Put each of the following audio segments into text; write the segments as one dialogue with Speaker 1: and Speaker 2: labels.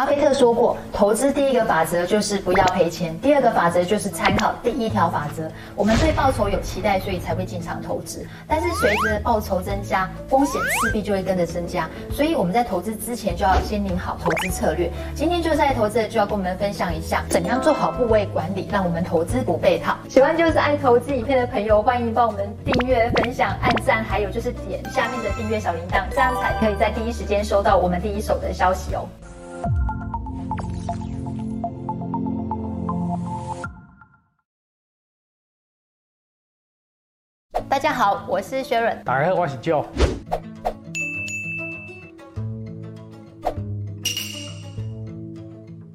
Speaker 1: 巴菲特说过，投资第一个法则就是不要赔钱，第二个法则就是参考第一条法则。我们对报酬有期待，所以才会进场投资。但是随着报酬增加，风险势必就会跟着增加。所以我们在投资之前就要先拟好投资策略。今天就在投资就要跟我们分享一下，怎样做好部位管理，让我们投资不被套。喜欢就是爱投资影片的朋友，欢迎帮我们订阅、分享、按赞，还有就是点下面的订阅小铃铛，这样才可以在第一时间收到我们第一手的消息哦。家好，我是 Sharon。
Speaker 2: 大家好，我是 Joe。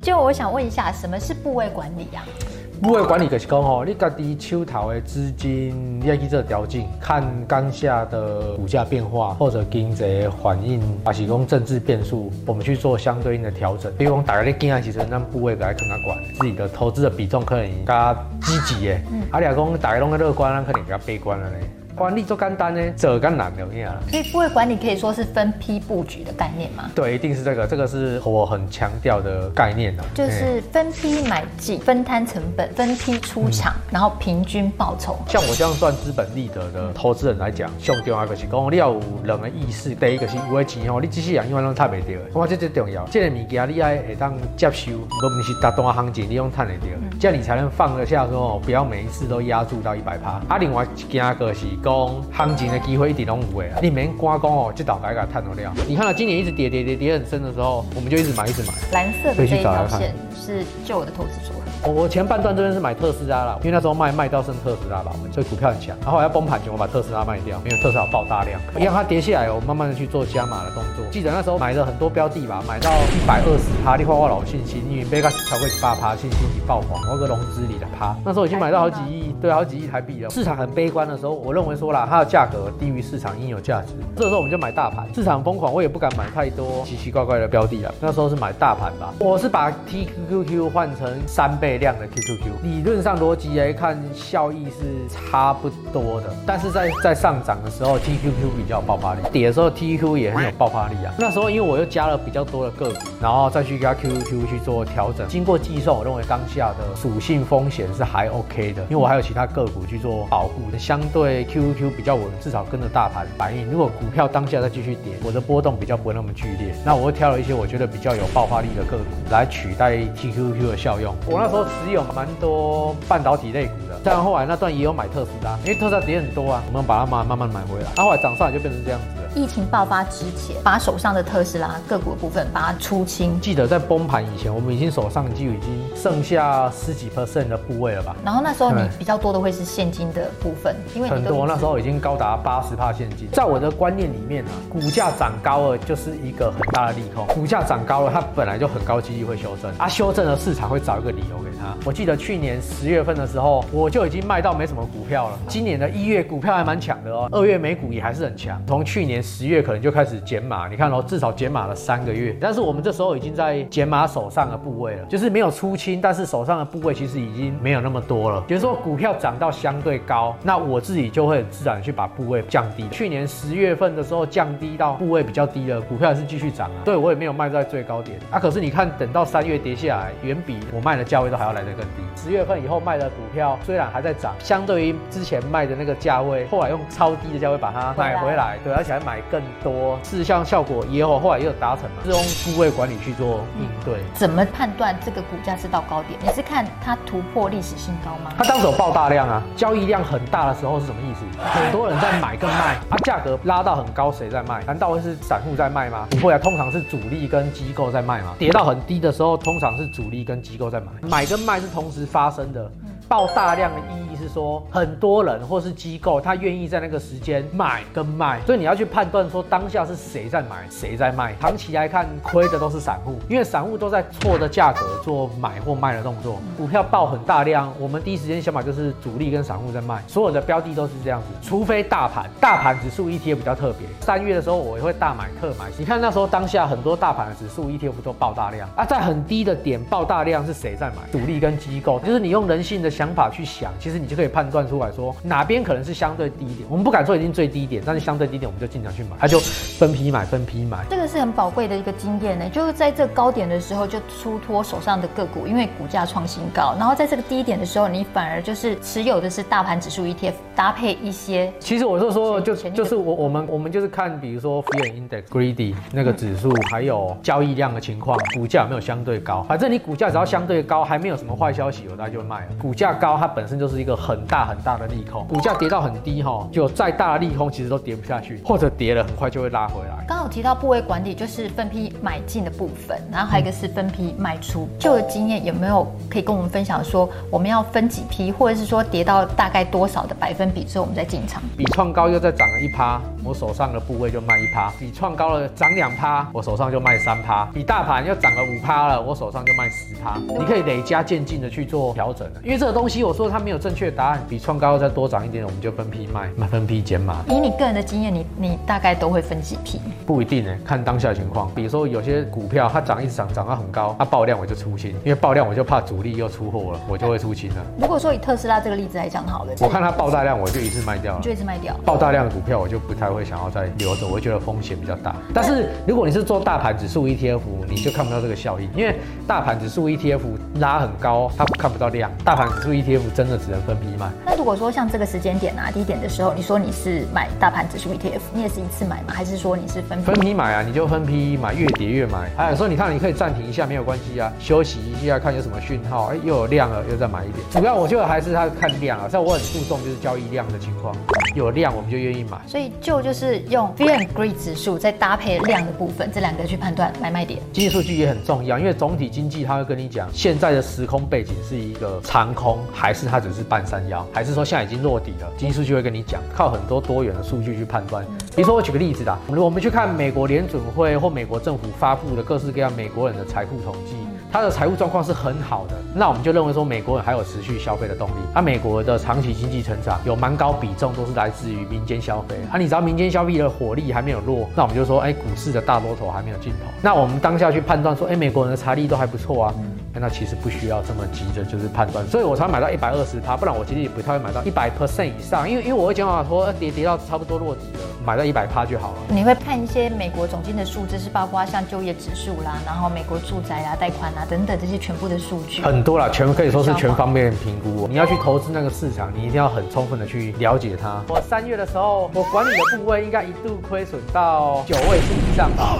Speaker 1: 就我想问一下，什么是部位管理呀、啊？
Speaker 2: 部位管理就是讲吼，你家己手头的资金，你要去做调整，看当下的股价变化或者经济反应，还是讲政治变数，我们去做相对应的调整。比如讲，大家咧惊啊，其实咱部位该看看管，自己的投资的比重可能更加积极诶。啊，你讲大家拢个乐观，咱可能比较悲观了咧。管理做简单呢，这更难的呀。
Speaker 1: 所以部位管理可以说是分批布局的概念吗？
Speaker 2: 对，一定是这个，这个是我很强调的概念啊。
Speaker 1: 就是分批买进，分摊成本，分批出场，嗯、然后平均报酬。
Speaker 2: 像我这样算资本利得的投资人来讲，上重要就是讲你要有两个意识。第一个是有的钱哦，你只是人，永远拢赚不到。我这最重要，这个物件你爱会当接受，都不是大多行情你用赚得掉，嗯、这样你才能放得下说，不要每一次都压住到一百趴。啊，另外一件个是。讲行情的机会一点都唔会啊！你免挂讲哦，这倒该给它探头料。你看到今年一直跌跌跌跌很深的时候，我们就一直买一直买。
Speaker 1: 蓝色的这一条线是就我的投资组合。
Speaker 2: 我前半段这边是买特斯拉了，因为那时候卖卖到剩特斯拉了，所以股票很强。然后我要崩盘前，我把特斯拉卖掉，因为特斯拉爆大量，让它跌下来，我慢慢的去做加码的动作。记得那时候买了很多标的吧，买到一百二十趴，你话我老信心，因为贝卡超过八趴，信心已爆棚，我个融资里的趴，那时候已经买到好几亿，对，好几亿台币了。市场很悲观的时候，我认为说啦，它的价格低于市场应有价值，这时候我们就买大盘。市场疯狂，我也不敢买太多奇奇怪怪的标的了。那时候是买大盘吧，我是把 T QQQ 换成三倍量的 QQQ。理论上逻辑来看，效益是差不多的，但是在在上涨的时候，TQQ 比较有爆发力；跌的时候，TQ 也很有爆发力啊。那时候因为我又加了比较多的个股，然后再去加 QQQ 去做调整。经过计算，我认为当下的属性风险是还 OK 的，因为我还有其他个股去做保护，相对 QQQ 比较稳，至少跟着大盘反应。如果股票当下再继续跌，我的波动比较不会那么剧烈。那我会挑了一些我觉得比较有爆发力的个股来取代 TQQ 的效用。我那时候持有蛮多。半导体类股的，再然后来那段也有买特斯拉，因为特斯拉跌很多啊，我们把它慢慢慢买回来，然后来涨上来就变成这样子了。
Speaker 1: 疫情爆发之前，把手上的特斯拉个股的部分把它出清。
Speaker 2: 记得在崩盘以前，我们已经手上就已经剩下十几 percent 的部位了吧？
Speaker 1: 然后那时候你比较多的会是现金的部分，因为
Speaker 2: 很多那时候已经高达八十趴现金。在我的观念里面啊，股价涨高了就是一个很大的利空。股价涨高了，它本来就很高几率会修正啊，修正了市场会找一个理由给它。我记得去年十月份的时候，我就已经卖到没什么股票了。今年的一月股票还蛮强的哦，二月美股也还是很强。从去年。十月可能就开始减码，你看哦，至少减码了三个月。但是我们这时候已经在减码手上的部位了，就是没有出清，但是手上的部位其实已经没有那么多了。比如说股票涨到相对高，那我自己就会很自然去把部位降低。去年十月份的时候降低到部位比较低了，股票还是继续涨啊。对，我也没有卖在最高点啊。可是你看，等到三月跌下来，远比我卖的价位都还要来得更低。十月份以后卖的股票虽然还在涨，相对于之前卖的那个价位，后来用超低的价位把它买回来，对，而且还买。更多事实上效果也有，后来也有达成嘛，是用部位管理去做应对。
Speaker 1: 怎么判断这个股价是到高点？你是看它突破历史新高吗？
Speaker 2: 它当时有爆大量啊，交易量很大的时候是什么意思？很多人在买跟卖，它价格拉到很高，谁在卖？难道会是散户在卖吗？不会啊，通常是主力跟机构在卖嘛。跌到很低的时候，通常是主力跟机构在买，买跟卖是同时发生的。爆大量的意义是说，很多人或是机构，他愿意在那个时间买跟卖，所以你要去判断说当下是谁在买，谁在卖。长期来看，亏的都是散户，因为散户都在错的价格做买或卖的动作。股票爆很大量，我们第一时间想法就是主力跟散户在卖，所有的标的都是这样子，除非大盘，大盘指数 ETF 比较特别。三月的时候，我也会大买特买。你看那时候当下很多大盘的指数 ETF 都爆大量啊，在很低的点爆大量是谁在买？主力跟机构，就是你用人性的。想法去想，其实你就就可以判断出来说哪边可能是相对低一点。我们不敢说一定最低点，但是相对低点我们就尽量去买，他就分批买，分批买。
Speaker 1: 这个是很宝贵的一个经验呢，就是在这高点的时候就出脱手上的个股，因为股价创新高，然后在这个低点的时候，你反而就是持有的是大盘指数 ETF，搭配一些。
Speaker 2: 其实我是说，就就是我我们我们就是看，比如说 Fear Index、Greedy 那个指数，还有交易量的情况，股价有没有相对高？反正你股价只要相对高，还没有什么坏消息，我大概就卖了。股价高，它本身就是一个很大很大的利空。股价跌到很低哈，就再大的利空其实都跌不下去，或者跌了很快就会拉回来。
Speaker 1: 刚好提到部位管理，就是分批买进的部分，然后还有一个是分批卖出。旧的经验有没有可以跟我们分享？说我们要分几批，或者是说跌到大概多少的百分比之后，我们再进场。
Speaker 2: 比创高又再涨了一趴，我手上的部位就卖一趴；比创高了涨两趴，我手上就卖三趴；比大盘又涨了五趴了，我手上就卖十趴。你可以累加渐进的去做调整，因为这个东西我说它没有正确答案。比创高又再多涨一点，我们就分批卖，分批减码。
Speaker 1: 以你个人的经验，你你大概都会分几批？
Speaker 2: 不一定呢，看当下情况。比如说有些股票它涨一直涨，涨到很高，它爆量我就出清，因为爆量我就怕主力又出货了，我就会出清了。
Speaker 1: 如果说以特斯拉这个例子来讲好了，
Speaker 2: 我看它爆大量，我就一次卖掉了，
Speaker 1: 就一次卖掉。
Speaker 2: 爆大量的股票我就不太会想要再留着，我会觉得风险比较大。但是如果你是做大盘指数 ETF，你就看不到这个效应，因为大盘指数 ETF 拉很高，它看不到量。大盘指数 ETF 真的只能分批卖。
Speaker 1: 那如果说像这个时间点啊，低点的时候，你说你是买大盘指数 ETF，你也是一次买吗？还是说你是分批？
Speaker 2: 分批买啊？你就分批买，越跌越买。还有说你看你可以暂停一下，没有关系啊，休息一下看有什么讯号，哎，又有量了，又再买一点。主要我觉得还是他看量啊，像我很注重就是交易量的情况，有量我们就愿意买。
Speaker 1: 所以就就是用 Fear and Greed 指数再搭配量的部分，这两个去判断买卖点。
Speaker 2: 经济数据也很重要，因为总体经济它会跟你讲现在的时空背景是一个长空，还是它只是半三幺，还是说现在已经落底了？经济数据会跟你讲，靠很多多元的数据去判断。比如说我举个例子啦，我们我们去看美国联准会或美国政府发布的各式各样美国人的财富统计。他的财务状况是很好的，那我们就认为说美国人还有持续消费的动力。那、啊、美国的长期经济成长有蛮高比重都是来自于民间消费。啊，你只要民间消费的火力还没有弱，那我们就说，哎，股市的大多头还没有尽头。那我们当下去判断说，哎，美国人的财力都还不错啊。那其实不需要这么急着，就是判断，所以我才买到一百二十趴，不然我其实也不太会买到一百 percent 以上，因为因为我会讲法说跌跌到差不多落底了，买到一百趴就好了。
Speaker 1: 你会看一些美国总经的数字，是包括像就业指数啦，然后美国住宅啊、贷款啊等等这些全部的数据，
Speaker 2: 很多啦，全可以说是全方面评估。你要去投资那个市场，你一定要很充分的去了解它。我三月的时候，我管理的部位应该一度亏损到九位数以上吧。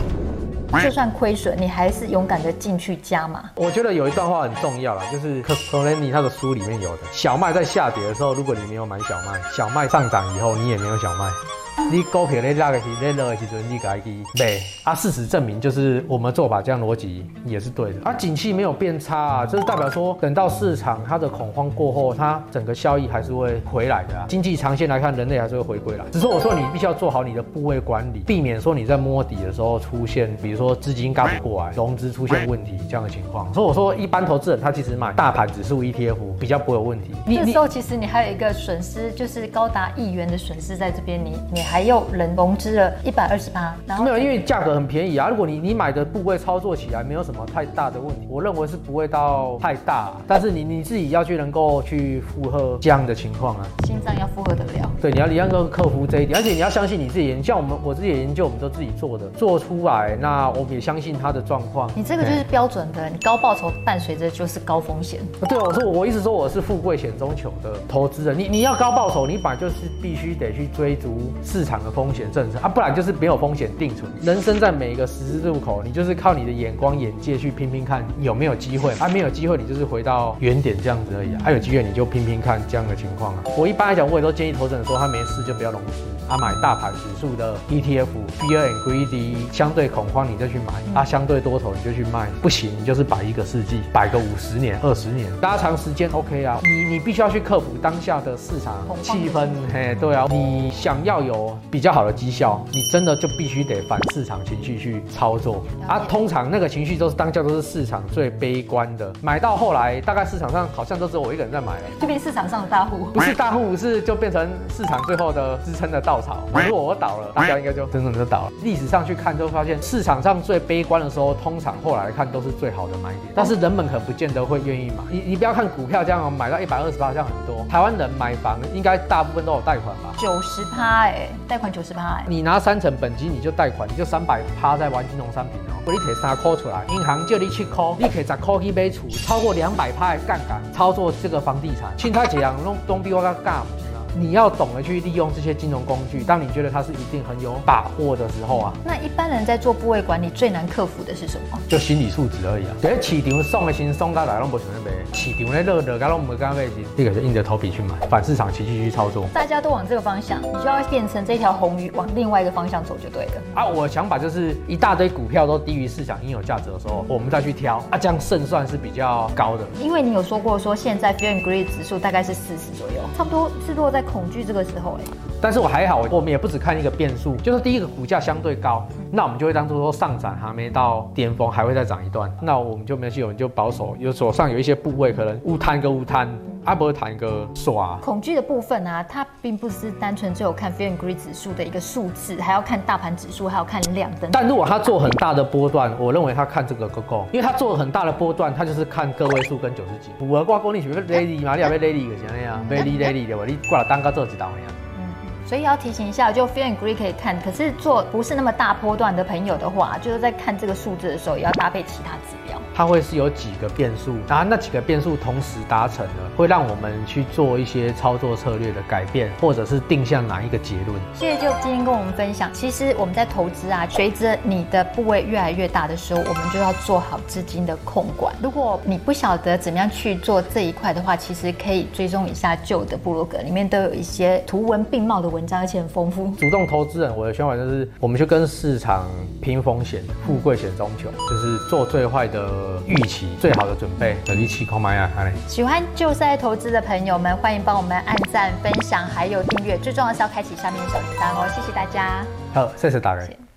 Speaker 1: 就算亏损，你还是勇敢的进去加嘛。
Speaker 2: 我觉得有一段话很重要啦，就是 costco 他的书里面有的，小麦在下跌的时候，如果你没有买小麦，小麦上涨以后，你也没有小麦。你股票咧拉个起咧落的时阵，你该去卖。啊，事实证明，就是我们做法这样逻辑也是对的。啊，景气没有变差啊，这是代表说，等到市场它的恐慌过后，它整个效益还是会回来的啊。经济长线来看，人类还是会回归来。只是我说，你必须要做好你的部位管理，避免说你在摸底的时候出现，比如说资金赶不过来，融资出现问题这样的情况。所以我说，一般投资人他其实买大盘指数 ETF 比较不会有问题。
Speaker 1: 你这时候其实你还有一个损失，就是高达亿元的损失在这边，你你。还又人融资了一百二十八，然后
Speaker 2: 没有，因为价格很便宜啊。如果你你买的部位操作起来没有什么太大的问题，我认为是不会到太大。但是你你自己要去能够去负荷这样的情况啊，
Speaker 1: 心脏要负荷得了。
Speaker 2: 对，你要你要能够克服这一点，而且你要相信你自己研。像我们我自己的研究，我们都自己做的，做出来，那我们也相信它的状况。
Speaker 1: 你这个就是标准的，你高报酬伴随着就是高风险。
Speaker 2: 对，我说我一直说我是富贵险中求的投资人。你你要高报酬，你本来就是必须得去追逐市场的风险政策啊，不然就是没有风险定存。人生在每一个十字路口，你就是靠你的眼光眼界去拼拼看有没有机会啊，没有机会你就是回到原点这样子而已啊。还有机会你就拼拼看这样的情况啊。我一般来讲，我也都建议投资人说，他没事就不要融资啊，买大盘指数的 ETF，Fear and Greedy，相对恐慌你再去买啊，相对多头你就去卖。不行，你就是摆一个世纪，摆个五十年、二十年，拉长时间 OK 啊。你你必须要去克服当下的市场气氛，嘿，对啊，你想要有。有比较好的绩效，你真的就必须得反市场情绪去操作啊。通常那个情绪都是当下都是市场最悲观的，买到后来大概市场上好像都只有我一个人在买了，
Speaker 1: 就变市场上的大户，
Speaker 2: 不是大户，是就变成市场最后的支撑的稻草。如果我倒了，大家应该就真正就倒了。历史上去看，就发现市场上最悲观的时候，通常后来看都是最好的买点，但是人们可不见得会愿意买。你你不要看股票这样买到一百二十八，这样很多。台湾人买房应该大部分都有贷款吧？
Speaker 1: 九十趴哎，贷款九十趴哎。
Speaker 2: 你拿三成本金，你就贷款，你就三百趴在玩金融商品哦。我你可以三块出来，银行借你七块，你可以十块去买厝，超过两百趴的杠杆操作这个房地产，清太几样弄东比我个干。你要懂得去利用这些金融工具，当你觉得它是一定很有把握的时候啊。
Speaker 1: 那一般人在做部位管理最难克服的是什么？
Speaker 2: 就心理素质而已啊。对，市场送的心送到来，拢不想买；市场咧热热，拢唔敢买。这个就硬着头皮去买，反市场情绪去操作。
Speaker 1: 大家都往这个方向，你就要变成这条红鱼往另外一个方向走就对了。
Speaker 2: 啊，我的想法就是一大堆股票都低于市场应有价值的时候，我们再去挑啊，这样胜算是比较高的。
Speaker 1: 因为你有说过说现在 Fear and Greed 指数大概是四十左右，差不多是落在恐惧这个时候哎。
Speaker 2: 但是我还好，我们也不只看一个变数，就是第一个股价相对高，那我们就会当做说上涨还没到巅峰，还会再涨一段，那我们就没有，我们就保守，有手上有一些部位可能误摊个误摊，阿伯谈一个耍。
Speaker 1: 恐惧的部分啊，它并不是单纯只有看 Fear and Greed 指数的一个数字，还要看大盘指数，还要看量等等。
Speaker 2: 但如果他做很大的波段，我认为他看这个够够，因为他做很大的波段，他就是看个位数跟九十几。我挂过你是不是 Lady 嘛？你要不 Lady 个啥呀？Lady Lady 对吧？你挂了单个做几档呀？
Speaker 1: 所以要提醒一下，就 Fear and Greed 可以看，可是做不是那么大波段的朋友的话，就是在看这个数字的时候，也要搭配其他指标。
Speaker 2: 它会是有几个变数，然后那几个变数同时达成了，会让我们去做一些操作策略的改变，或者是定向哪一个结论。
Speaker 1: 谢谢就今天跟我们分享，其实我们在投资啊，随着你的部位越来越大的时候，我们就要做好资金的控管。如果你不晓得怎么样去做这一块的话，其实可以追踪一下旧的部落格，里面都有一些图文并茂的文章，而且很丰富。
Speaker 2: 主动投资人，我的想法就是，我们就跟市场拼风险，富贵险中求，就是做最坏的。预期最好的准备，等于七空买啊！
Speaker 1: 喜欢就是爱投资的朋友们，欢迎帮我们按赞、分享，还有订阅，最重要的是要开启下面的小铃铛哦！谢谢大家。
Speaker 2: 好，谢谢大家。